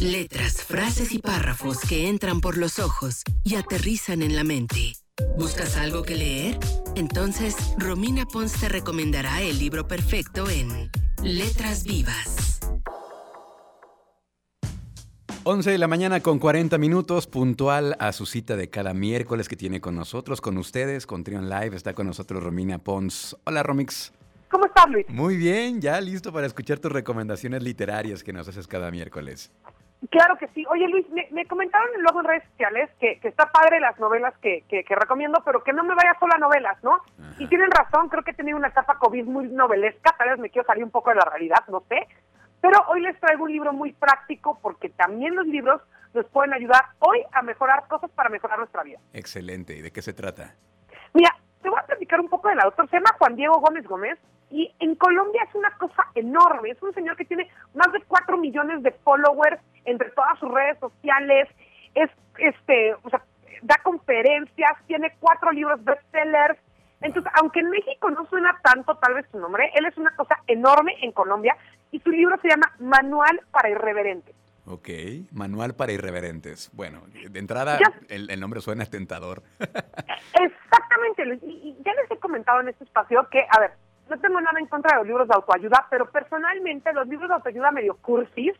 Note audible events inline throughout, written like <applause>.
Letras, frases y párrafos que entran por los ojos y aterrizan en la mente. ¿Buscas algo que leer? Entonces, Romina Pons te recomendará el libro perfecto en Letras Vivas. 11 de la mañana con 40 minutos, puntual a su cita de cada miércoles que tiene con nosotros, con ustedes, con Trion Live. Está con nosotros Romina Pons. Hola, Romix. ¿Cómo estás, Luis? Muy bien, ya listo para escuchar tus recomendaciones literarias que nos haces cada miércoles. Claro que sí. Oye, Luis, me, comentaron luego en redes sociales que, está padre las novelas que, que, recomiendo, pero que no me vaya solo a novelas, ¿no? Y tienen razón, creo que he tenido una etapa COVID muy novelesca, tal vez me quiero salir un poco de la realidad, no sé. Pero hoy les traigo un libro muy práctico porque también los libros nos pueden ayudar hoy a mejorar cosas para mejorar nuestra vida. Excelente. ¿Y de qué se trata? Mira, te voy a platicar un poco del autor. Se llama Juan Diego Gómez Gómez y en Colombia es una cosa enorme. Es un señor que tiene más de cuatro millones de followers entre todas sus redes sociales. Es, este, o sea, da conferencias, tiene cuatro libros bestsellers. Entonces, aunque en México no suena tanto tal vez su nombre, él es una cosa enorme en Colombia y su libro se llama Manual para Irreverentes. Ok, Manual para Irreverentes. Bueno, de entrada el, nombre suena tentador. <laughs> Exactamente, y, ya les he comentado en este espacio que, a ver, no tengo nada en contra de los libros de autoayuda, pero personalmente los libros de autoayuda medio cursis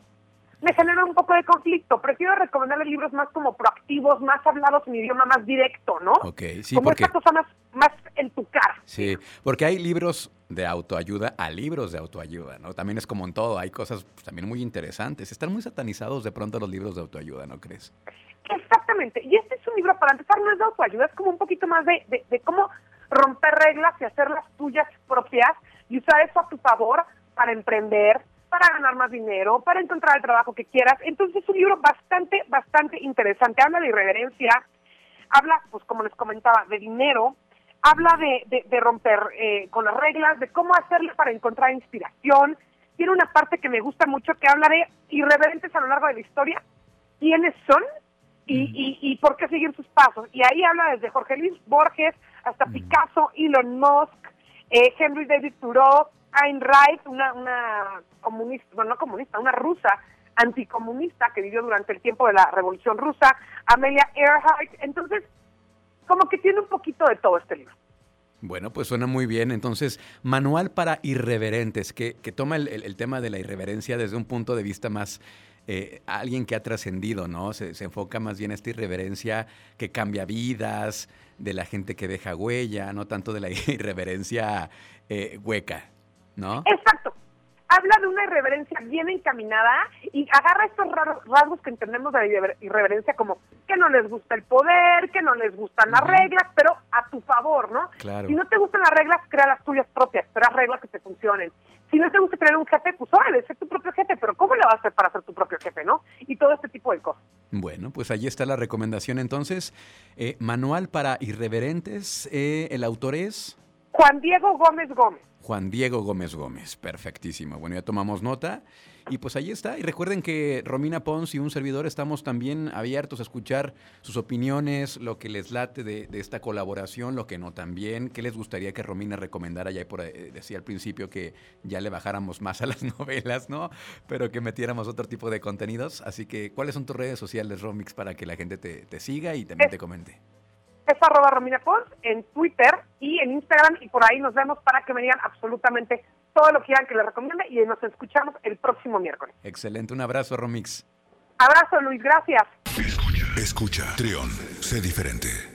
me generan un poco de conflicto. Prefiero recomendarles libros más como proactivos, más hablados en idioma más directo, ¿no? Ok, sí, como porque... esta cosa más, más en tu cara. Sí, porque hay libros de autoayuda a libros de autoayuda, ¿no? También es como en todo, hay cosas pues, también muy interesantes. Están muy satanizados de pronto los libros de autoayuda, ¿no crees? Exactamente. Y este es un libro, para empezar, no es de autoayuda, es como un poquito más de, de cómo romper reglas y hacer las tuyas propias y usar eso a tu favor para emprender, para ganar más dinero, para encontrar el trabajo que quieras. Entonces es un libro bastante, bastante interesante. Habla de irreverencia, habla, pues como les comentaba, de dinero, habla de, de, romper eh, con las reglas, de cómo hacerlo para encontrar inspiración. Tiene una parte que me gusta mucho que habla de irreverentes a lo largo de la historia, quiénes son y, y, por qué seguir sus pasos. Y ahí habla desde Jorge Luis Borges hasta Picasso, Elon Musk, eh, Henry David Thoreau, Ayn una, una comunista, bueno, no comunista, una rusa anticomunista que vivió durante el tiempo de la Revolución Rusa, Amelia Earhart. Entonces, como que tiene un poquito de todo este libro. Bueno, pues suena muy bien. Entonces, Manual para Irreverentes, que, toma el, tema de la irreverencia desde un punto de vista más eh, alguien que ha trascendido, ¿no? Se, enfoca más bien esta irreverencia que cambia vidas, de la gente que deja huella, no tanto de la <laughs> irreverencia eh, hueca, ¿no? Exacto. Habla de una irreverencia bien encaminada y agarra estos rasgos que entendemos de la irreverencia como que no les gusta el poder, que no les gustan las reglas, pero a tu favor, ¿no? Claro. Si no te gustan las reglas, crea las tuyas propias, crea reglas que te funcionen. Si no te gusta tener un jefe, pues órale, sé tu propio jefe, pero ¿cómo le vas a hacer para ser tu propio jefe, no? Y todo este tipo de cosas. Bueno, pues allí está la recomendación entonces. Eh, manual para irreverentes, eh, el autor es... Juan Diego Gómez Gómez. Juan Diego Gómez Gómez, perfectísimo. Bueno, ya tomamos nota. Y pues ahí está. Y recuerden que Romina Pons y un servidor estamos también abiertos a escuchar sus opiniones, lo que les late de, esta colaboración, lo que no también. ¿Qué les gustaría que Romina recomendara? Ya por eh, decía al principio que ya le bajáramos más a las <laughs> novelas, ¿no? Pero que metiéramos otro tipo de contenidos. Así que, ¿cuáles son tus redes sociales, Romix, para que la gente te, te siga y también te comente? Es arroba Romina Pons en Twitter y en Instagram y por ahí nos vemos para que me digan absolutamente todo lo que quieran que les recomiende y nos escuchamos el próximo miércoles. Excelente, un abrazo Romix. Abrazo Luis, gracias. Escucha, escucha, Trión, sé diferente.